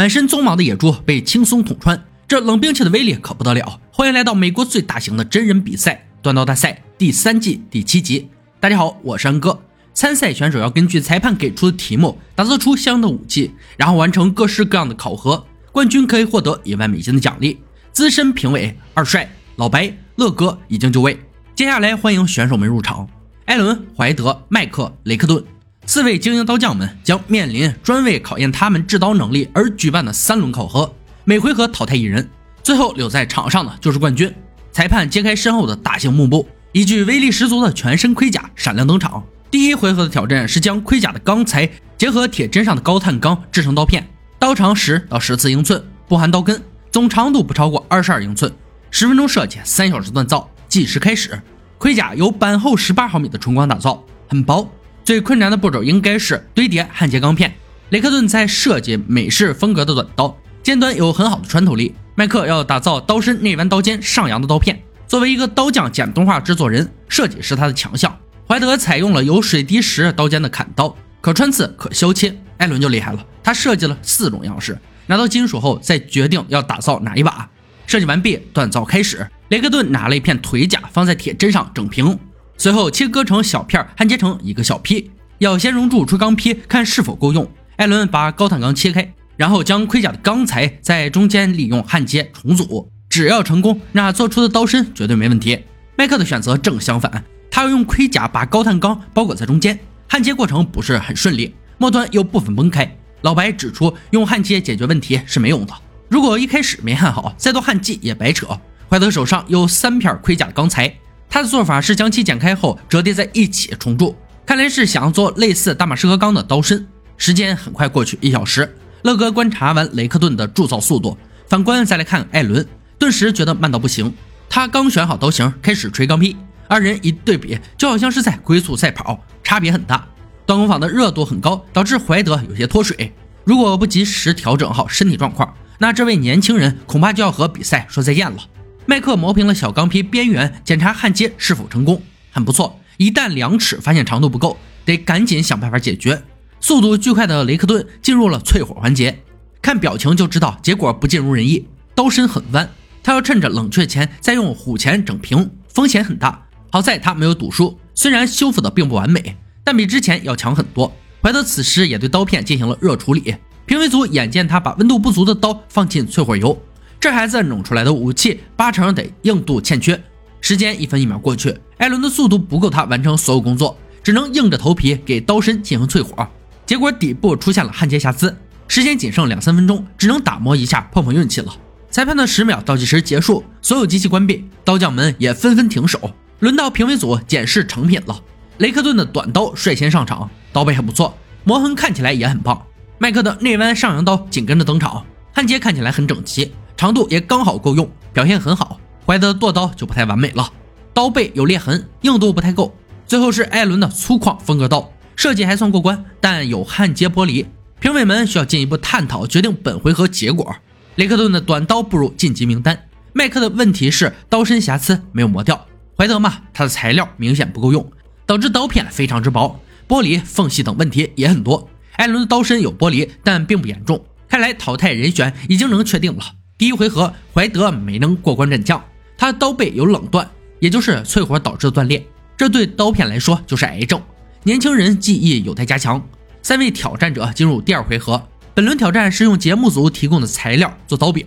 满身鬃毛的野猪被轻松捅穿，这冷兵器的威力可不得了。欢迎来到美国最大型的真人比赛——断刀大赛第三季第七集。大家好，我是安哥。参赛选手要根据裁判给出的题目打造出相应的武器，然后完成各式各样的考核。冠军可以获得一万美金的奖励。资深评委二帅、老白、乐哥已经就位。接下来欢迎选手们入场。艾伦、怀德、麦克、雷克顿四位精英刀匠们将面临专为考验他们制刀能力而举办的三轮考核，每回合淘汰一人，最后留在场上的就是冠军。裁判揭开身后的大型幕布，一具威力十足的全身盔甲闪亮登场。第一回合的挑战是将盔甲的钢材结合铁砧上的高碳钢制成刀片，刀长十到十四英寸，不含刀根，总长度不超过二十二英寸。十分钟设计，三小时锻造，计时开始。盔甲由板厚十八毫米的纯钢打造，很薄。最困难的步骤应该是堆叠焊接钢片。雷克顿在设计美式风格的短刀，尖端有很好的穿透力。麦克要打造刀身内弯刀尖上扬的刀片。作为一个刀匠兼动画制作人，设计是他的强项。怀德采用了有水滴石刀尖的砍刀，可穿刺，可削切。艾伦就厉害了，他设计了四种样式，拿到金属后再决定要打造哪一把。设计完毕，锻造开始。雷克顿拿了一片腿甲放在铁砧上整平，随后切割成小片，焊接成一个小坯。要先熔铸出钢坯，看是否够用。艾伦把高碳钢切开，然后将盔甲的钢材在中间利用焊接重组。只要成功，那做出的刀身绝对没问题。麦克的选择正相反。他要用盔甲把高碳钢包裹在中间，焊接过程不是很顺利，末端有部分崩开。老白指出，用焊接解决问题是没用的，如果一开始没焊好，再多焊剂也白扯。怀德手上有三片盔甲的钢材，他的做法是将其剪开后折叠在一起重铸，看来是想要做类似大马士革钢的刀身。时间很快过去一小时，乐哥观察完雷克顿的铸造速度，反观再来看艾伦，顿时觉得慢到不行。他刚选好刀型，开始锤钢坯。二人一对比，就好像是在龟速赛跑，差别很大。锻工坊的热度很高，导致怀德有些脱水。如果不及时调整好身体状况，那这位年轻人恐怕就要和比赛说再见了。麦克磨平了小钢坯边缘，检查焊接是否成功，很不错。一旦量尺发现长度不够，得赶紧想办法解决。速度巨快的雷克顿进入了淬火环节，看表情就知道结果不尽如人意。刀身很弯，他要趁着冷却前再用虎钳整平，风险很大。好在他没有赌输，虽然修复的并不完美，但比之前要强很多。怀德此时也对刀片进行了热处理。评委组眼见他把温度不足的刀放进淬火油，这孩子弄出来的武器八成得硬度欠缺。时间一分一秒过去，艾伦的速度不够他完成所有工作，只能硬着头皮给刀身进行淬火。结果底部出现了焊接瑕疵，时间仅剩两三分钟，只能打磨一下碰碰运气了。裁判的十秒倒计时结束，所有机器关闭，刀匠们也纷纷停手。轮到评委组检视成品了。雷克顿的短刀率先上场，刀背很不错，磨痕看起来也很棒。麦克的内弯上扬刀紧跟着登场，焊接看起来很整齐，长度也刚好够用，表现很好。怀德的剁刀就不太完美了，刀背有裂痕，硬度不太够。最后是艾伦的粗犷风格刀，设计还算过关，但有焊接剥离。评委们需要进一步探讨，决定本回合结果。雷克顿的短刀步入晋级名单，麦克的问题是刀身瑕疵没有磨掉。怀德嘛，它的材料明显不够用，导致刀片非常之薄，玻璃缝隙等问题也很多。艾伦的刀身有玻璃，但并不严重。看来淘汰人选已经能确定了。第一回合，怀德没能过关斩将，他的刀背有冷断，也就是淬火导致的断裂，这对刀片来说就是癌症。年轻人技艺有待加强。三位挑战者进入第二回合，本轮挑战是用节目组提供的材料做刀柄，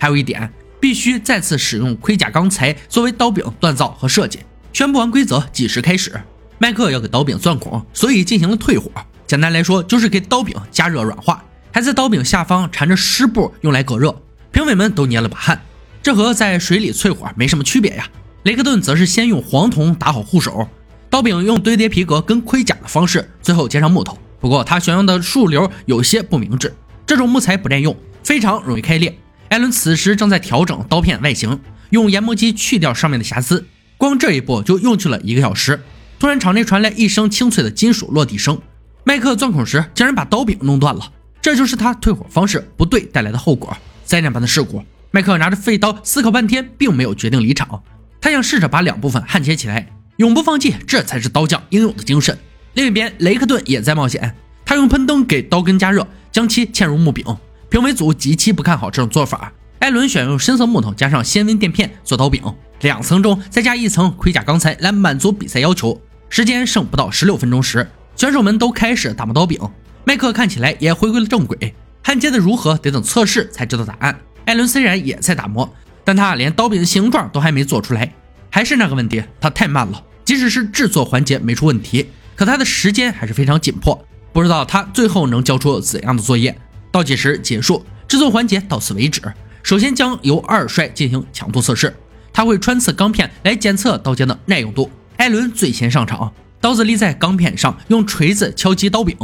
还有一点。必须再次使用盔甲钢材作为刀柄锻造和设计。宣布完规则，计时开始。麦克要给刀柄钻孔，所以进行了退火。简单来说，就是给刀柄加热软化，还在刀柄下方缠着湿布用来隔热。评委们都捏了把汗，这和在水里淬火没什么区别呀。雷克顿则是先用黄铜打好护手，刀柄用堆叠皮革跟盔甲的方式，最后接上木头。不过他选用的树瘤有些不明智，这种木材不耐用，非常容易开裂。艾伦此时正在调整刀片外形，用研磨机去掉上面的瑕疵。光这一步就用去了一个小时。突然，场内传来一声清脆的金属落地声。麦克钻孔时竟然把刀柄弄断了，这就是他退火方式不对带来的后果。灾难般的事故。麦克拿着废刀思考半天，并没有决定离场。他想试着把两部分焊接起来，永不放弃，这才是刀匠应有的精神。另一边，雷克顿也在冒险。他用喷灯给刀根加热，将其嵌入木柄。评委组极其不看好这种做法。艾伦选用深色木头加上纤维垫片做刀柄，两层中再加一层盔甲钢材来满足比赛要求。时间剩不到十六分钟时，选手们都开始打磨刀柄。麦克看起来也回归了正轨，焊接的如何得等测试才知道答案。艾伦虽然也在打磨，但他连刀柄的形状都还没做出来。还是那个问题，他太慢了。即使是制作环节没出问题，可他的时间还是非常紧迫。不知道他最后能交出怎样的作业。倒计时结束，制作环节到此为止。首先将由二帅进行强度测试，他会穿刺钢片来检测刀尖的耐用度。艾伦最先上场，刀子立在钢片上，用锤子敲击刀柄，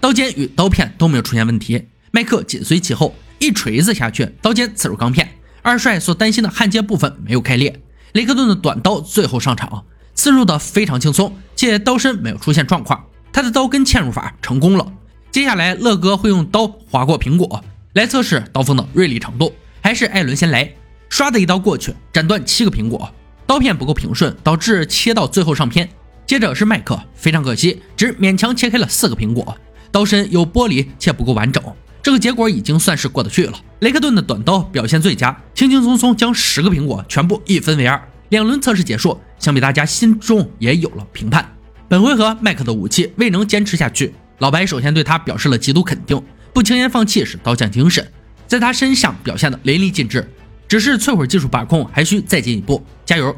刀尖与刀片都没有出现问题。麦克紧随其后，一锤子下去，刀尖刺入钢片。二帅所担心的焊接部分没有开裂。雷克顿的短刀最后上场，刺入的非常轻松，且刀身没有出现状况，他的刀根嵌入法成功了。接下来，乐哥会用刀划过苹果来测试刀锋的锐利程度。还是艾伦先来，唰的一刀过去，斩断七个苹果。刀片不够平顺，导致切到最后上片。接着是麦克，非常可惜，只勉强切开了四个苹果，刀身有剥离且不够完整。这个结果已经算是过得去了。雷克顿的短刀表现最佳，轻轻松松将十个苹果全部一分为二。两轮测试结束，想必大家心中也有了评判。本回合麦克的武器未能坚持下去，老白首先对他表示了极度肯定，不轻言放弃是刀匠精神。在他身上表现的淋漓尽致，只是淬火技术把控还需再进一步，加油！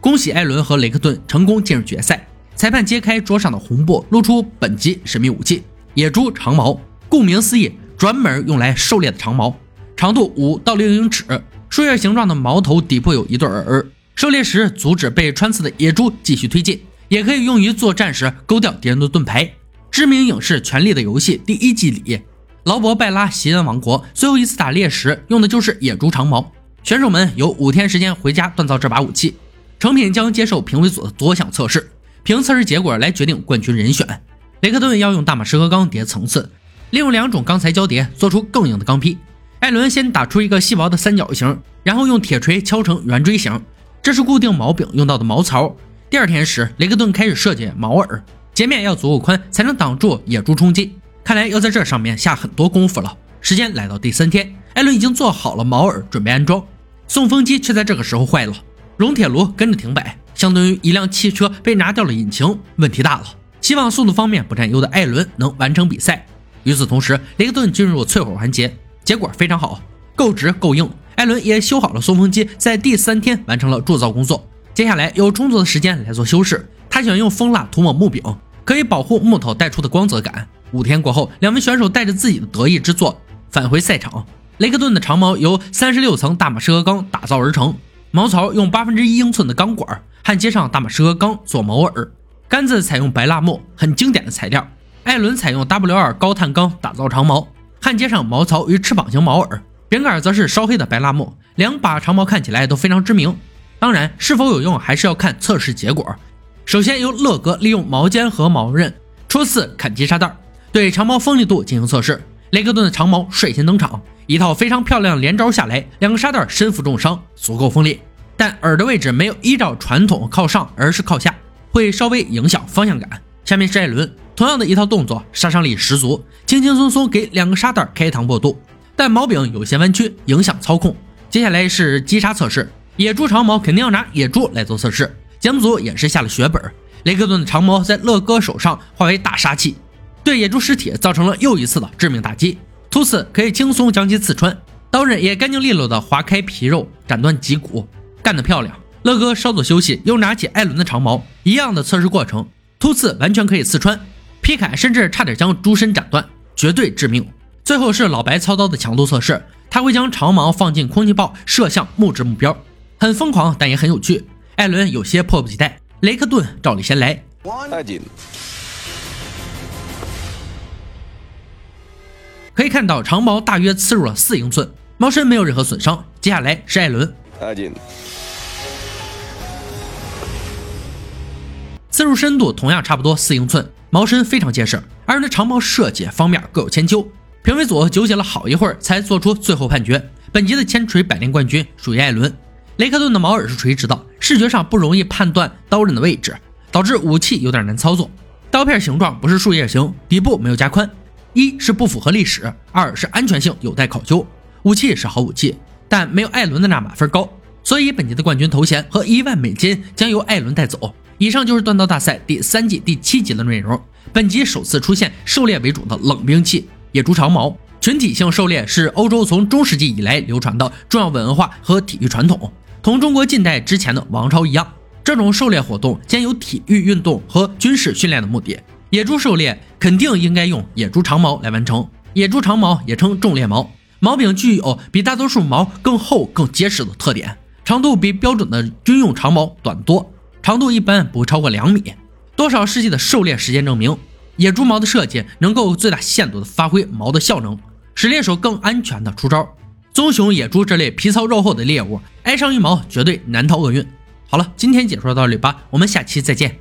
恭喜艾伦和雷克顿成功进入决赛。裁判揭开桌上的红布，露出本集神秘武器——野猪长矛。顾名思义，专门用来狩猎的长矛，长度五到六英尺，树叶形状的矛头底部有一对耳。狩猎时阻止被穿刺的野猪继续推进，也可以用于作战时勾掉敌人的盾牌。知名影视《权力的游戏》第一季里。劳勃·拜拉席恩王国最后一次打猎时用的就是野猪长矛。选手们有五天时间回家锻造这把武器，成品将接受评委组的多项测试，凭测试结果来决定冠军人选。雷克顿要用大马士革钢叠层次，利用两种钢材交叠做出更硬的钢坯。艾伦先打出一个细薄的三角形，然后用铁锤敲成圆锥形，这是固定矛柄用到的矛槽。第二天时，雷克顿开始设计矛耳，截面要足够宽，才能挡住野猪冲击。看来要在这上面下很多功夫了。时间来到第三天，艾伦已经做好了毛耳，准备安装。送风机却在这个时候坏了，熔铁炉跟着停摆，相当于一辆汽车被拿掉了引擎，问题大了。希望速度方面不占优的艾伦能完成比赛。与此同时，雷克顿进入淬火环节，结果非常好，够直够硬。艾伦也修好了送风机，在第三天完成了铸造工作。接下来有充足的时间来做修饰，他想用蜂蜡涂抹木柄，可以保护木头带出的光泽感。五天过后，两位选手带着自己的得意之作返回赛场。雷克顿的长矛由三十六层大马士革钢打造而成，矛槽用八分之一英寸的钢管焊接上大马士革钢做矛耳，杆子采用白蜡木，很经典的材料。艾伦采用 W 二高碳钢打造长矛，焊接上矛槽与翅膀型矛耳，柄杆则是烧黑的白蜡木。两把长矛看起来都非常知名，当然是否有用还是要看测试结果。首先由乐哥利用矛尖和矛刃初次砍击沙袋。对长矛锋利度进行测试，雷克顿的长矛率先登场，一套非常漂亮的连招下来，两个沙袋身负重伤，足够锋利，但耳的位置没有依照传统靠上，而是靠下，会稍微影响方向感。下面是艾伦，同样的一套动作，杀伤力十足，轻轻松松给两个沙袋开膛破肚，但矛柄有些弯曲，影响操控。接下来是击杀测试，野猪长矛肯定要拿野猪来做测试，节目组也是下了血本，雷克顿的长矛在乐哥手上化为大杀器。对野猪尸体造成了又一次的致命打击，突刺可以轻松将其刺穿，刀刃也干净利落的划开皮肉，斩断脊骨，干得漂亮。乐哥稍作休息，又拿起艾伦的长矛，一样的测试过程，突刺完全可以刺穿，劈砍甚至差点将猪身斩断，绝对致命。最后是老白操刀的强度测试，他会将长矛放进空气炮，射向木质目标，很疯狂，但也很有趣。艾伦有些迫不及待，雷克顿照例先来。可以看到长矛大约刺入了四英寸，矛身没有任何损伤。接下来是艾伦，刺入深度同样差不多四英寸，矛身非常结实。二人的长矛设计方面各有千秋，评委组纠结了好一会儿才做出最后判决。本集的千锤百炼冠军属于艾伦。雷克顿的矛耳是垂直的，视觉上不容易判断刀刃的位置，导致武器有点难操作。刀片形状不是树叶形，底部没有加宽。一是不符合历史，二是安全性有待考究。武器是好武器，但没有艾伦的那满分高，所以本集的冠军头衔和一万美金将由艾伦带走。以上就是锻刀大赛第三季第七集的内容。本集首次出现狩猎为主的冷兵器野猪长矛。群体性狩猎是欧洲从中世纪以来流传的重要文化和体育传统，同中国近代之前的王朝一样，这种狩猎活动兼有体育运动和军事训练的目的。野猪狩猎肯定应该用野猪长矛来完成。野猪长矛也称重猎矛，矛柄具有比大多数矛更厚、更结实的特点，长度比标准的军用长矛短多，长度一般不会超过两米。多少世纪的狩猎实践证明，野猪毛的设计能够最大限度地发挥毛的效能。使猎手更安全的出招。棕熊、野猪这类皮糙肉厚的猎物，挨上一毛绝对难逃厄运。好了，今天解说到这里吧，我们下期再见。